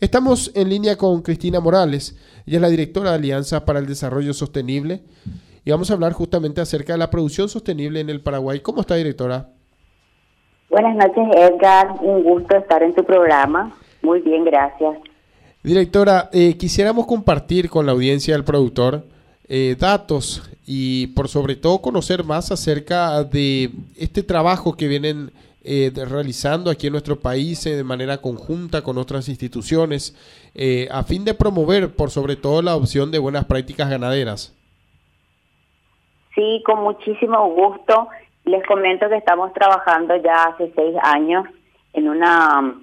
Estamos en línea con Cristina Morales, ella es la directora de Alianza para el Desarrollo Sostenible y vamos a hablar justamente acerca de la producción sostenible en el Paraguay. ¿Cómo está, directora? Buenas noches, Edgar. Un gusto estar en tu programa. Muy bien, gracias. Directora, eh, quisiéramos compartir con la audiencia del productor eh, datos y por sobre todo conocer más acerca de este trabajo que vienen eh, realizando aquí en nuestro país de manera conjunta con otras instituciones a fin de promover por sobre todo la opción de buenas prácticas ganaderas. Sí, con muchísimo gusto. Les comento que estamos trabajando ya hace seis años en una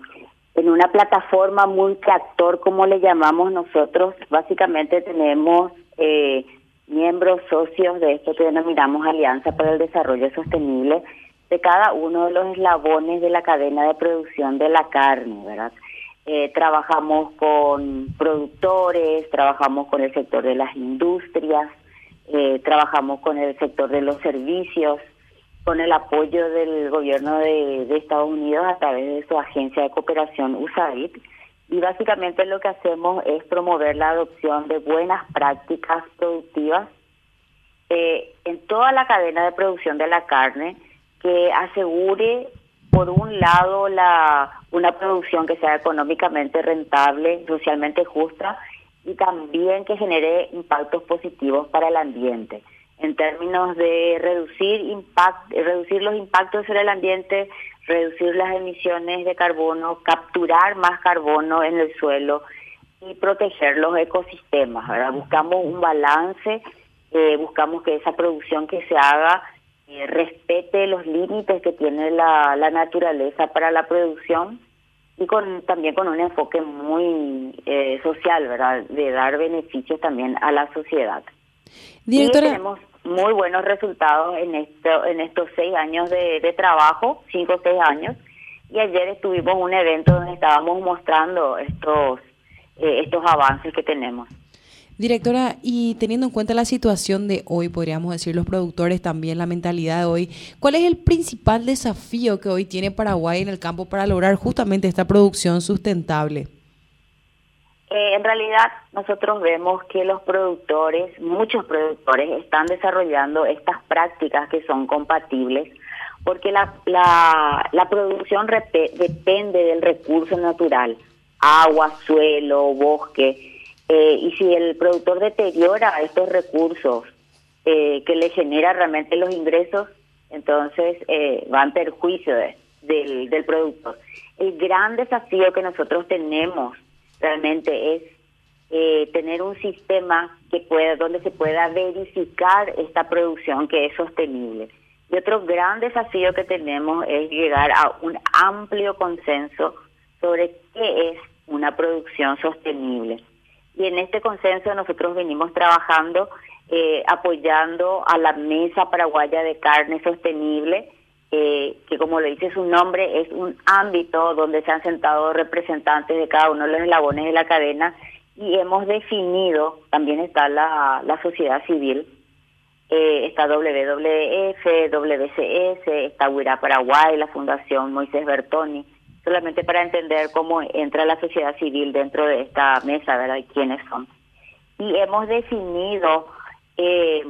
en una plataforma multiactor, como le llamamos nosotros. Básicamente tenemos eh, miembros socios de esto que denominamos Alianza para el Desarrollo Sostenible de cada uno de los eslabones de la cadena de producción de la carne, ¿verdad? Eh, trabajamos con productores, trabajamos con el sector de las industrias, eh, trabajamos con el sector de los servicios, con el apoyo del gobierno de, Estados Unidos a través de su agencia de cooperación USAID. Y básicamente lo que hacemos es promover la adopción de buenas prácticas productivas eh, en toda la cadena de producción de la carne que asegure, por un lado, la una producción que sea económicamente rentable, socialmente justa y también que genere impactos positivos para el ambiente en términos de reducir impact, reducir los impactos sobre el ambiente, reducir las emisiones de carbono, capturar más carbono en el suelo y proteger los ecosistemas. Buscamos un balance, eh, buscamos que esa producción que se haga eh, respete los límites que tiene la, la naturaleza para la producción y con también con un enfoque muy eh, social, ¿verdad? De dar beneficios también a la sociedad. Directora... tenemos muy buenos resultados en esto, en estos seis años de, trabajo, cinco o seis años. Y ayer estuvimos en un evento donde estábamos mostrando estos, eh, estos avances que tenemos. Directora, y teniendo en cuenta la situación de hoy, podríamos decir los productores también, la mentalidad de hoy, ¿cuál es el principal desafío que hoy tiene Paraguay en el campo para lograr justamente esta producción sustentable? Eh, en realidad nosotros vemos que los productores, muchos productores, están desarrollando estas prácticas que son compatibles porque la, la, la producción depende del recurso natural, agua, suelo, bosque, eh, y si el productor deteriora estos recursos eh, que le genera realmente los ingresos, entonces eh, va en perjuicio del, del productor. El gran desafío que nosotros tenemos realmente es eh, tener un sistema que pueda, donde se pueda verificar esta producción que es sostenible. Y otro gran desafío que tenemos es llegar a un amplio consenso sobre qué es una producción sostenible. Y en este consenso nosotros venimos trabajando eh, apoyando a la Mesa Paraguaya de Carne Sostenible, eh, que como le dice su nombre, es un ámbito donde se han sentado representantes de cada uno de los eslabones de la cadena y hemos definido, también está la, la sociedad civil, eh, está WWF, WCS, está Huira Paraguay, la Fundación Moisés Bertoni, solamente para entender cómo entra la sociedad civil dentro de esta mesa, ¿verdad? Y quiénes son. Y hemos definido eh,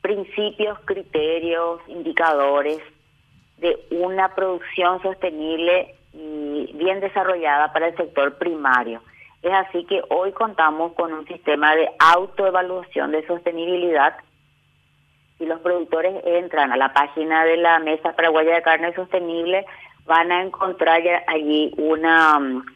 principios, criterios, indicadores de una producción sostenible y bien desarrollada para el sector primario. Es así que hoy contamos con un sistema de autoevaluación de sostenibilidad y los productores entran a la página de la Mesa Paraguaya de Carne Sostenible van a encontrar allí una mm,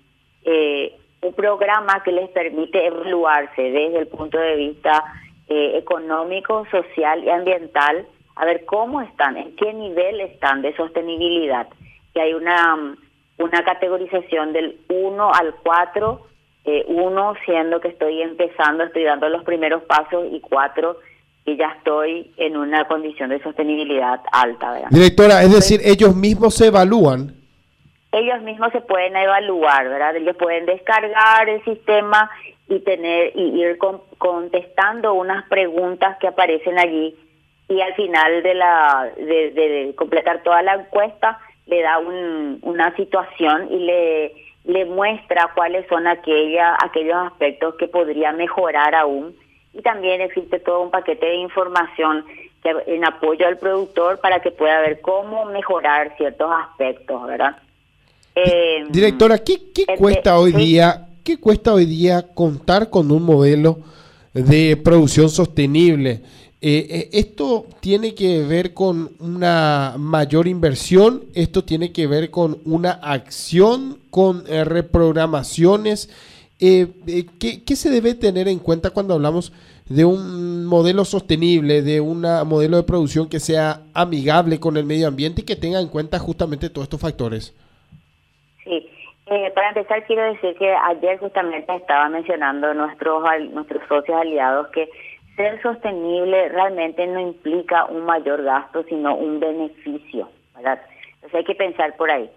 eh, un programa que les permite evaluarse desde el punto de vista eh, económico, social y ambiental, a ver cómo están, en qué nivel están de sostenibilidad. Que hay una, mm, una categorización del 1 al 4, eh, 1 siendo que estoy empezando, estoy dando los primeros pasos y 4 y ya estoy en una condición de sostenibilidad alta. ¿verdad? Directora, es decir, ellos mismos se evalúan. Ellos mismos se pueden evaluar, ¿verdad? Ellos pueden descargar el sistema y tener y ir contestando unas preguntas que aparecen allí y al final de la de, completar toda la encuesta le da un, una situación y le le muestra cuáles son aquella, aquellos aspectos que podría mejorar aún y también existe todo un paquete de información en apoyo al productor para que pueda ver cómo mejorar ciertos aspectos, ¿verdad? Eh, Directora, ¿qué, este, cuesta hoy día? ¿Qué cuesta hoy día contar con un modelo de producción sostenible? Eh, eh, esto tiene que ver con una mayor inversión, esto tiene que ver con una acción, con reprogramaciones. ¿Qué, ¿Qué se debe tener en cuenta cuando hablamos de un modelo sostenible, de un modelo de producción que sea amigable con el medio ambiente y que tenga en cuenta justamente todos estos factores? Sí, eh, para empezar quiero decir que ayer justamente estaba mencionando nuestros nuestros socios aliados que ser sostenible realmente no implica un mayor gasto, sino un beneficio, ¿verdad? Entonces hay que pensar por ahí.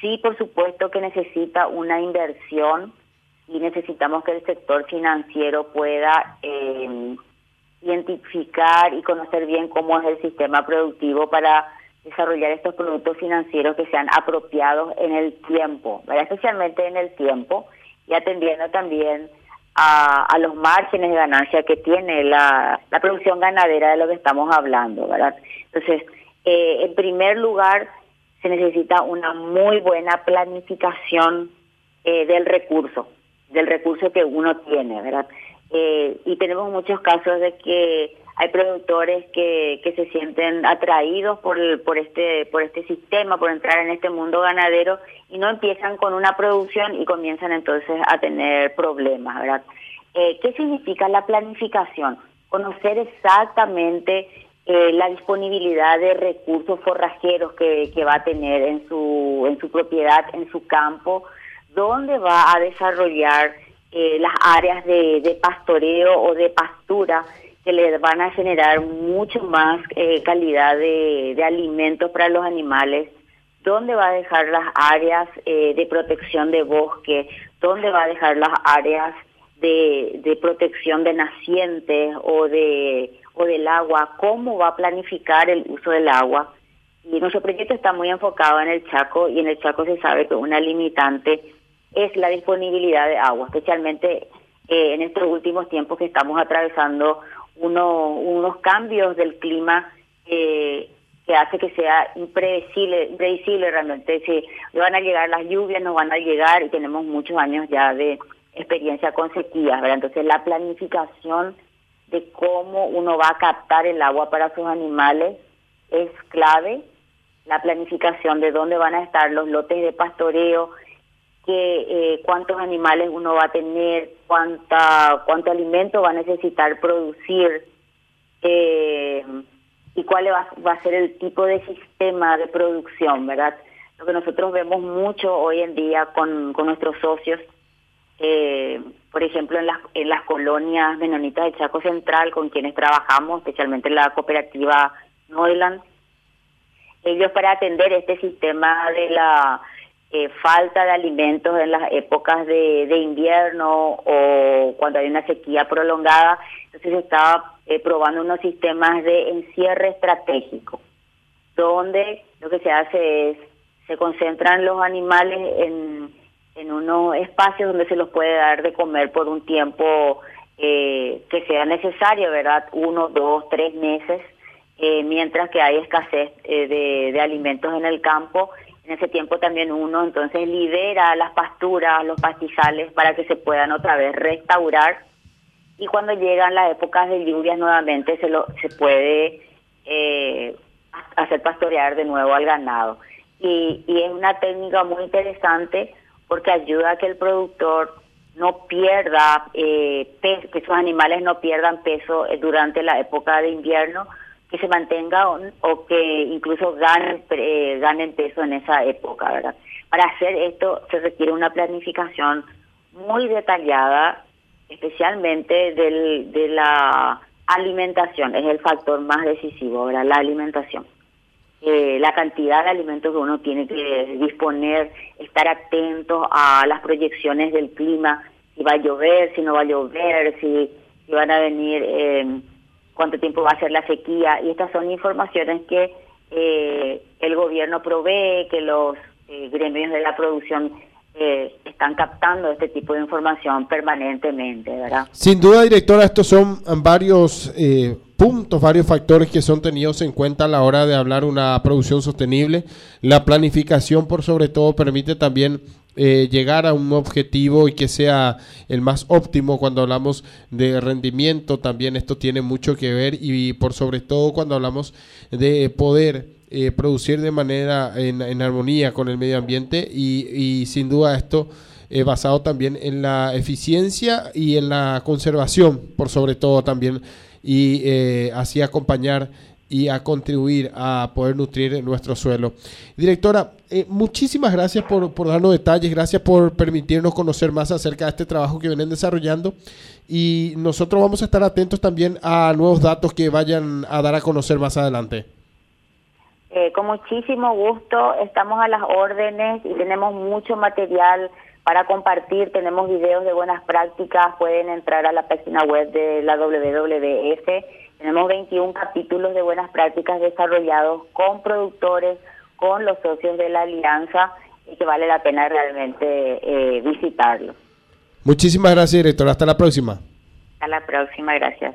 Sí, por supuesto que necesita una inversión y necesitamos que el sector financiero pueda eh, identificar y conocer bien cómo es el sistema productivo para desarrollar estos productos financieros que sean apropiados en el tiempo, especialmente en el tiempo y atendiendo también a, los márgenes de ganancia que tiene la, producción ganadera de lo que estamos hablando. ¿verdad? Entonces, eh, en primer lugar, se necesita una muy buena planificación eh, del recurso, del recurso que uno tiene, ¿verdad? Eh, y tenemos muchos casos de que hay productores que, que se sienten atraídos por, por, este, por este sistema, por entrar en este mundo ganadero y no empiezan con una producción y comienzan entonces a tener problemas, ¿verdad? Eh, ¿Qué significa la planificación? Conocer exactamente eh, la disponibilidad de recursos forrajeros que, que va a tener en su, en su propiedad, en su campo, dónde va a desarrollar eh, las áreas de, pastoreo o de pastura que le van a generar mucho más eh, calidad de, alimentos para los animales, dónde va a dejar las áreas eh, de protección de bosque, dónde va a dejar las áreas de, de protección de nacientes o de o del agua, cómo va a planificar el uso del agua. Y nuestro proyecto está muy enfocado en el Chaco y en el Chaco se sabe que una limitante es la disponibilidad de agua, especialmente eh, en estos últimos tiempos que estamos atravesando uno, unos cambios del clima eh, que hace que sea impredecible, impredecible realmente. Si van a llegar las lluvias, nos van a llegar y tenemos muchos años ya de experiencia con sequías. Entonces la planificación de cómo uno va a captar el agua para sus animales es clave. La planificación de dónde van a estar los lotes de pastoreo, que eh, cuántos animales uno va a tener, cuánta, cuánto alimento va a necesitar producir eh, y cuál va, va, a ser el tipo de sistema de producción, ¿verdad? Lo que nosotros vemos mucho hoy en día con, con nuestros socios, eh, por ejemplo, en las, en las colonias menonitas de Chaco Central, con quienes trabajamos, especialmente la cooperativa Noiland, ellos para atender este sistema de la eh, falta de alimentos en las épocas de, invierno o cuando hay una sequía prolongada. Entonces se estaba eh, probando unos sistemas de encierre estratégico, donde lo que se hace es, se concentran los animales en, en unos espacios donde se los puede dar de comer por un tiempo eh, que sea necesario, ¿verdad? Uno, dos, tres meses, mientras que hay escasez de, de alimentos en el campo en ese tiempo también uno entonces libera las pasturas, los pastizales para que se puedan otra vez restaurar. Y cuando llegan las épocas de lluvias nuevamente se lo se puede eh, hacer pastorear de nuevo al ganado. Y, y es una técnica muy interesante porque ayuda a que el productor no pierda eh, peso, que sus animales no pierdan peso eh, durante la época de invierno que se mantenga o, que incluso ganen, eh, ganen peso en esa época, ¿verdad? Para hacer esto se requiere una planificación muy detallada, especialmente del, de la alimentación, es el factor más decisivo, ¿verdad? La alimentación. Eh, la cantidad de alimentos que uno tiene que disponer, estar atento a las proyecciones del clima, si va a llover, si no va a llover, si, si van a venir... Eh, cuánto tiempo va a ser la sequía, y estas son informaciones que eh, el gobierno provee, que los eh, gremios de la producción están captando este tipo de información permanentemente, ¿verdad? Sin duda, directora, estos son varios eh, puntos, varios factores que son tenidos en cuenta a la hora de hablar una producción sostenible. La planificación, por sobre todo, permite también eh, llegar a un objetivo y que sea el más óptimo cuando hablamos de rendimiento. También esto tiene mucho que ver y por sobre todo cuando hablamos de poder eh, producir de manera en, armonía con el medio ambiente y, sin duda esto es basado también en la eficiencia y en la conservación, por sobre todo también, y eh, así acompañar y a contribuir a poder nutrir nuestro suelo. Directora, eh, muchísimas gracias por, por, darnos detalles, gracias por permitirnos conocer más acerca de este trabajo que vienen desarrollando y nosotros vamos a estar atentos también a nuevos datos que vayan a dar a conocer más adelante. Eh, con muchísimo gusto, estamos a las órdenes y tenemos mucho material para compartir. Tenemos videos de buenas prácticas, pueden entrar a la página web de la WWF. Tenemos 21 capítulos de buenas prácticas desarrollados con productores, con los socios de la alianza y que vale la pena realmente eh, visitarlos. Muchísimas gracias, director. Hasta la próxima. Hasta la próxima, gracias.